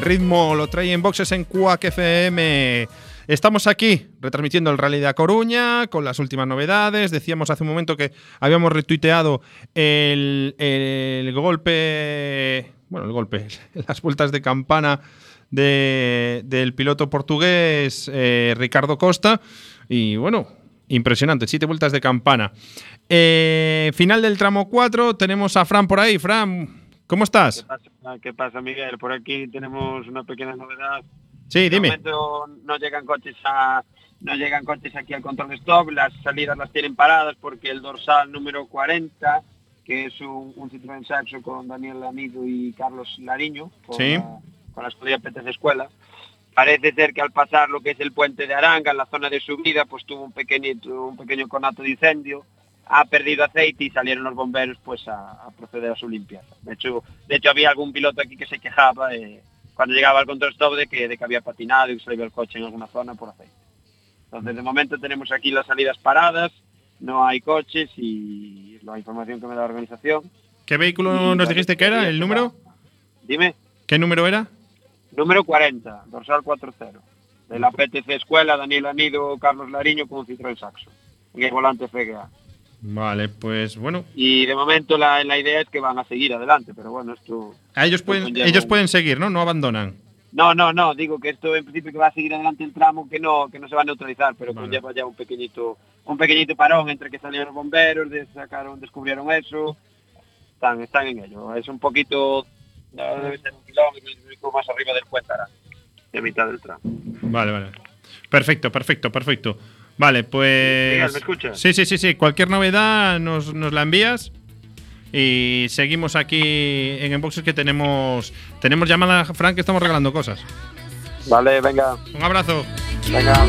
Ritmo lo trae en boxes en Cuac FM. Estamos aquí retransmitiendo el Rally de A Coruña con las últimas novedades. Decíamos hace un momento que habíamos retuiteado el, golpe, bueno, el golpe, las vueltas de campana de- del piloto portugués eh, Ricardo Costa. Y bueno, impresionante, siete vueltas de campana. Eh, final del tramo 4, tenemos a Fran por ahí. Fran, ¿cómo estás? ¿Qué pasa, ¿Qué pasa, Miguel? Por aquí tenemos una pequeña novedad. Sí, De dime. momento no llegan coches a no llegan coches aquí al control de stop, las salidas las tienen paradas porque el dorsal número 40, que es un, un Citroën Saxo con Daniel Amido y Carlos Lariño, con, Sí. la, con la escuela PTC Escuela, parece ser que al pasar lo que es el puente de Aranga, en la zona de subida, pues tuvo un pequeñito, un pequeño conato de incendio, ha perdido aceite y salieron los bomberos pues a, a proceder a su limpieza. De hecho, de hecho había algún piloto aquí que se quejaba eh, cuando llegaba al control stop de que, de que había patinado y que se le iba el coche en alguna zona por aceite. Entonces de momento tenemos aquí las salidas paradas, no hay coches y la información que me da la organización. ¿Qué vehículo nos dijiste que era? ¿El número? Dime, ¿Qué número era? número 40, dorsal 40. De la PTC Escuela, Daniel Anido, Carlos Lariño con Citroën Saxo. En el volante FGA. Vale, pues bueno. Y de momento la, la idea es que van a seguir adelante, pero bueno, esto... A ellos pueden, ellos pueden seguir, ¿no? No abandonan. No, no, no, digo que esto en principio que va a seguir adelante el tramo que no, que no se va a neutralizar, pero Vale. conlleva ya un pequeñito, un pequeñito parón entre que salieron los bomberos, de- sacaron, descubrieron eso, están, están en ello. Es un poquito, debe ser un kilómetro más arriba del puente Arán, de mitad del tramo. Vale, vale. Perfecto, perfecto, perfecto. Vale, pues. Miguel, ¿me escuchas? Sí, sí, sí, sí. Cualquier novedad nos, nos la envías. Y seguimos aquí en Enboxes que tenemos. Tenemos llamada, Frank, que estamos regalando cosas. Vale, venga, Un abrazo. venga.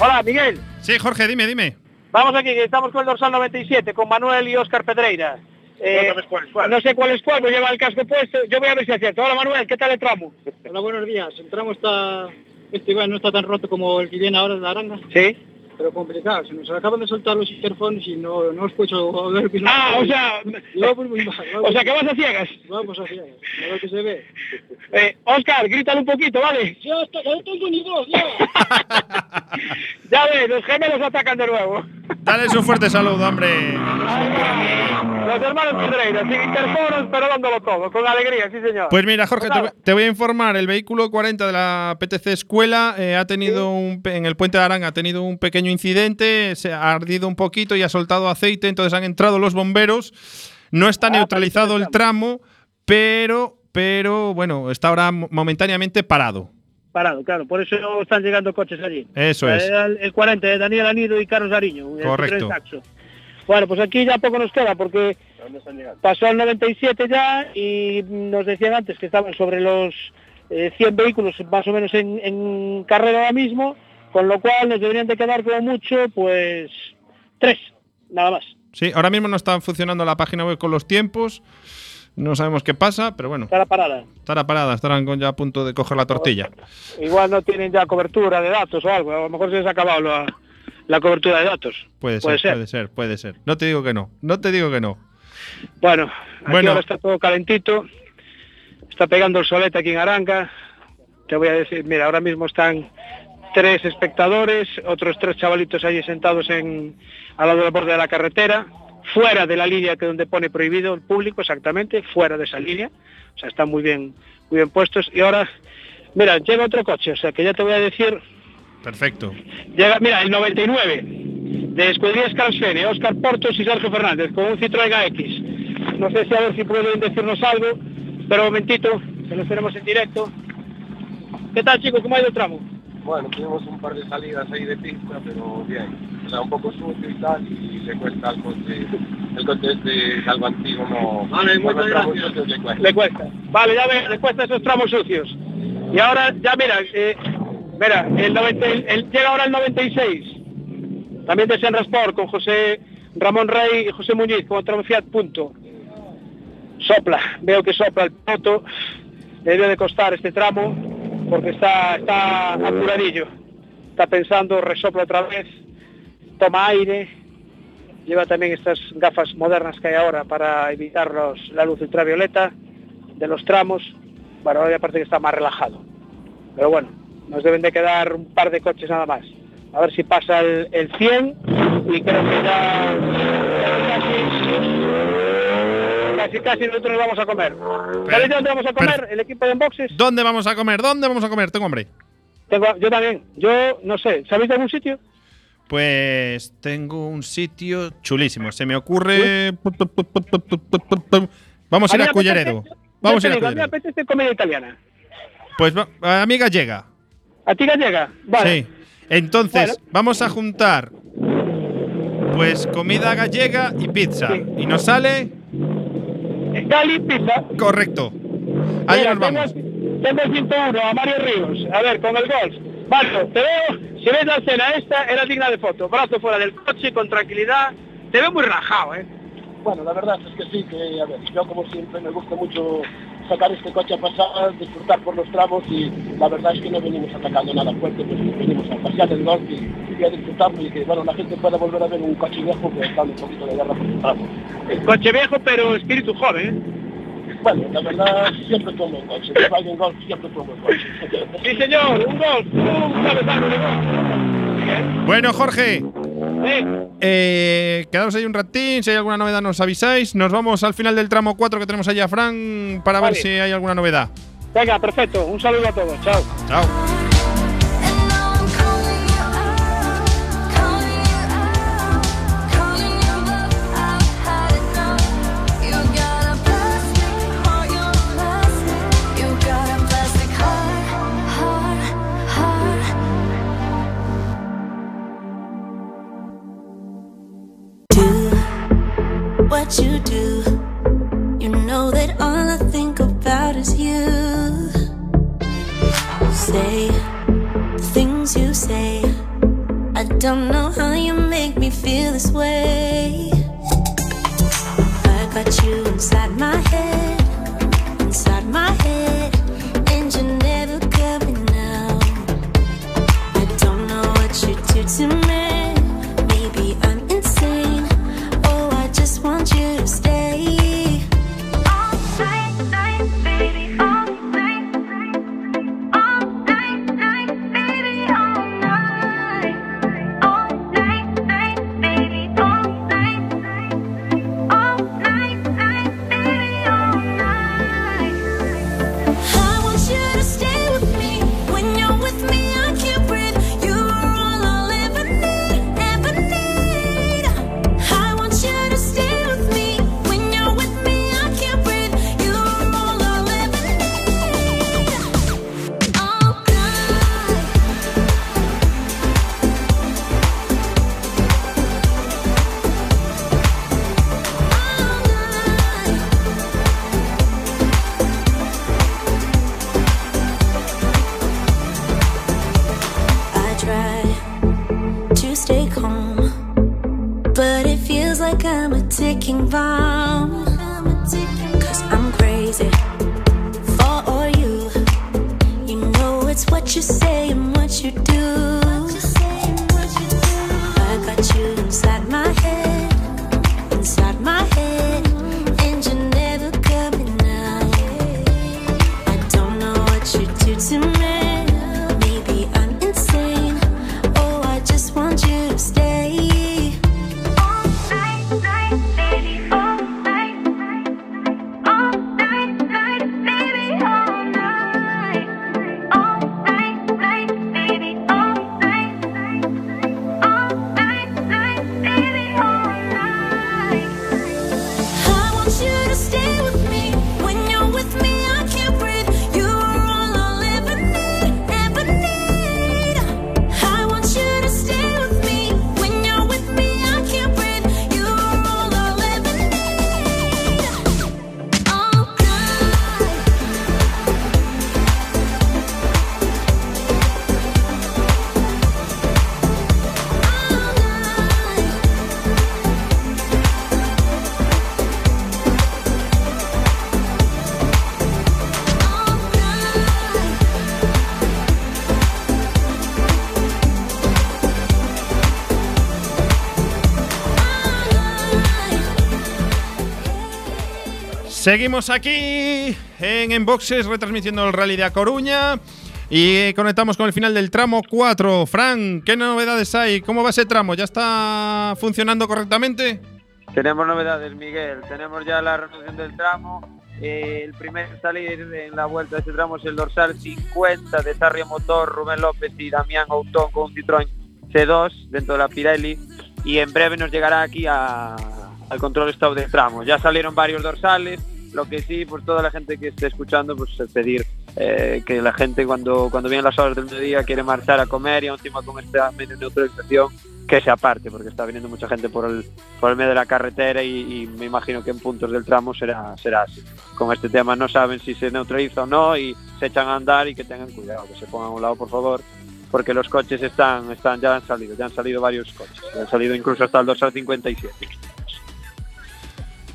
Hola, Miguel. Sí, Jorge, dime, dime. Vamos aquí, que estamos con el dorsal 97, con Manuel y Óscar Pedreira. Eh, No sabes cuál es cuál. No sé cuál es cuál, pues lleva el casco puesto. Yo voy a ver si es cierto. Hola, Manuel, ¿qué tal el tramo? Hola, buenos días. El tramo está... Este igual no está tan roto como el que viene ahora de la aranga, Sí. pero complicado. Se nos acaban de soltar los interfones y no, no que no... Ah, o sea, Vamos muy mal. o sea que vas a ciegas. Vamos así, a ver qué se ve. Eh, Óscar, grítale un poquito, ¿vale? Yo, estoy- yo no tengo ni voz, ya. ya ves, los gemelos atacan de nuevo. Dale un fuerte saludo, hombre. Los hermanos Pedreira, sin interfonos, pero dándolo todo, con alegría, sí señor. Pues mira, Jorge, te, voy- te voy a informar. El vehículo 40 de la PTC Escuela eh, ha tenido un, en el puente de Aranga ha tenido un pequeño incidente, se ha ardido un poquito y ha soltado aceite, entonces han entrado los bomberos. No está Ah, neutralizado el tramo, pero, pero bueno, está ahora mo- momentáneamente parado. Parado, claro, por eso están llegando coches allí. Eso es. Era El, el 40 de Daniel Anido y Carlos Ariño. Correcto. Bueno, pues aquí ya poco nos queda porque pasó el 97 ya y nos decían antes que estaban sobre los eh, 100 vehículos más o menos en, en carrera ahora mismo, con lo cual nos deberían de quedar como mucho pues tres, nada más. Sí, ahora mismo no está funcionando la página web con los tiempos. No sabemos qué pasa, pero bueno, Estará parada. estará parada, estarán ya a punto de coger la tortilla. Igual no tienen ya cobertura de datos o algo, a lo mejor se les ha acabado la, la cobertura de datos. Puede, Puede ser, ser. puede ser, puede ser. No te digo que no, no te digo que no. Bueno, aquí Bueno. ahora está todo calentito. Está pegando el solete aquí en Aranga. Te voy a decir, mira, ahora mismo están tres espectadores, otros tres chavalitos allí sentados en al lado del borde de la carretera, fuera de la línea que donde pone prohibido el público, exactamente, fuera de esa línea. O sea, están muy bien, muy bien puestos. Y ahora, mira, llega otro coche, o sea que ya te voy a decir Perfecto. Llega, mira, el 99 de Escuderías Calsfene, Oscar Portos y Sergio Fernández, con un Citroën AX. No sé si a ver si pueden decirnos algo, pero un momentito, que los tenemos en directo. ¿Qué tal, chicos? ¿Cómo ha ido el tramo? Bueno, tuvimos un par de salidas ahí de pista, pero bien. O sea, un poco sucio y tal, y le cuesta al coche, el coche este algo antiguo, no... Vale, no muchas gracias. sucios le cuesta. Le cuesta. Vale, ya ves, le cuesta esos tramos sucios. Y ahora, ya mira, eh, mira, el, 90 el- el- llega ahora el 96. También de Senra Sport con José Ramón Rey y José Muñiz con tramo Fiat Punto. Sopla, veo que sopla el piloto. Le debe de costar este tramo porque está, está apuradillo. Está pensando, resopla otra vez, toma aire, lleva también estas gafas modernas que hay ahora para evitar los- la luz ultravioleta de los tramos. Bueno, ahora ya parece que está más relajado. Pero bueno, nos deben de quedar un par de coches nada más. A ver si pasa el, el 100 y creo que ya casi, casi, nosotros nos vamos a comer. ¿Sabéis dónde vamos a comer? El equipo de boxes. ¿Dónde vamos a comer? ¿Dónde vamos a comer? Tengo hambre. Tengo, yo también. Yo no sé. ¿Sabéis de algún sitio? Pues tengo un sitio chulísimo. Se me ocurre. Vamos a ir mí a me Culleredo. Vamos a ir a digo, mí me Culleredo. apetece comida italiana. Pues a mi gallega. ¿A ti gallega? Vale. Sí. Entonces, Bueno. vamos a juntar. Pues comida gallega y pizza. Y nos sale. Gali Pizza. Correcto. Ahí Mira, nos vamos. Tengo, tengo el 101 a Mario Ríos. A ver, con el golf. Marco, te veo. Si ves la escena esta, era digna de foto. Brazo fuera del coche, con tranquilidad. Te veo muy rajado, ¿eh? Bueno, la verdad es que sí, que a ver, yo como siempre me gusta mucho sacar este coche a pasar, disfrutar por los tramos y la verdad es que no venimos atacando nada fuerte, pues venimos a pasear el golf y, y a disfrutarlo y que bueno, la gente pueda volver a ver un coche viejo que está un poquito de guerra por los tramos. El coche viejo, pero espíritu joven. Bueno, la verdad siempre fue un coche, el Volkswagen Golf siempre fue un coche. Sí, señor, un golf, un cabezazo de golf. Bueno, Jorge. Eh, quedaos ahí un ratín, si hay alguna novedad nos avisáis. Nos vamos al final del tramo 4 que tenemos allá a Fran para ver si hay alguna novedad. Venga, perfecto. Un saludo a todos. Chao. Chao. Seguimos aquí en Enboxes retransmitiendo el Rally de A Coruña y conectamos con el final del tramo 4. Fran, ¿qué novedades hay? ¿Cómo va ese tramo? ¿Ya está funcionando correctamente? Tenemos novedades, Miguel. Tenemos ya la resolución del tramo. Eh, el primer salir en la vuelta de este tramo es el dorsal 50 de Sarria Motor, Rubén López y Damián Autón con un Citroën C2 dentro de la Pirelli. Y en breve nos llegará aquí a- al control stop del tramo. Ya salieron varios dorsales. Lo que sí, por toda la gente que esté escuchando, pues es pedir eh, que la gente cuando, cuando vienen las horas del mediodía quiere marchar a comer y encima con esta medio neutralización que se aparte, porque está viniendo mucha gente por el, por el medio de la carretera y, me imagino que en puntos del tramo será, será así. Con este tema no saben si se neutraliza o no y se echan a andar y que tengan cuidado, que se pongan a un lado por favor, porque los coches están, están ya han salido, ya han salido varios coches, han salido incluso hasta el 257.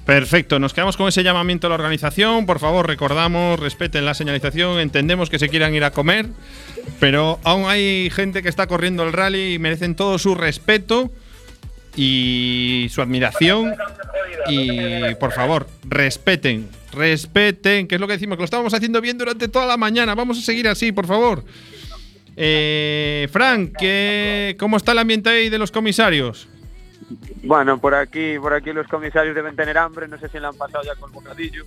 Perfecto, nos quedamos con ese llamamiento a la organización. Por favor, recordamos, respeten la señalización. Entendemos que se quieran ir a comer, pero aún hay gente que está corriendo el rally y merecen todo su respeto y su admiración. Y por favor, respeten, respeten, que es lo que decimos, que lo estábamos haciendo bien durante toda la mañana. Vamos a seguir así, por favor. Eh, Frank, ¿qué- ¿cómo está el ambiente ahí de los comisarios? Bueno, por aquí, por aquí los comisarios deben tener hambre, no sé si le han pasado ya con el bocadillo.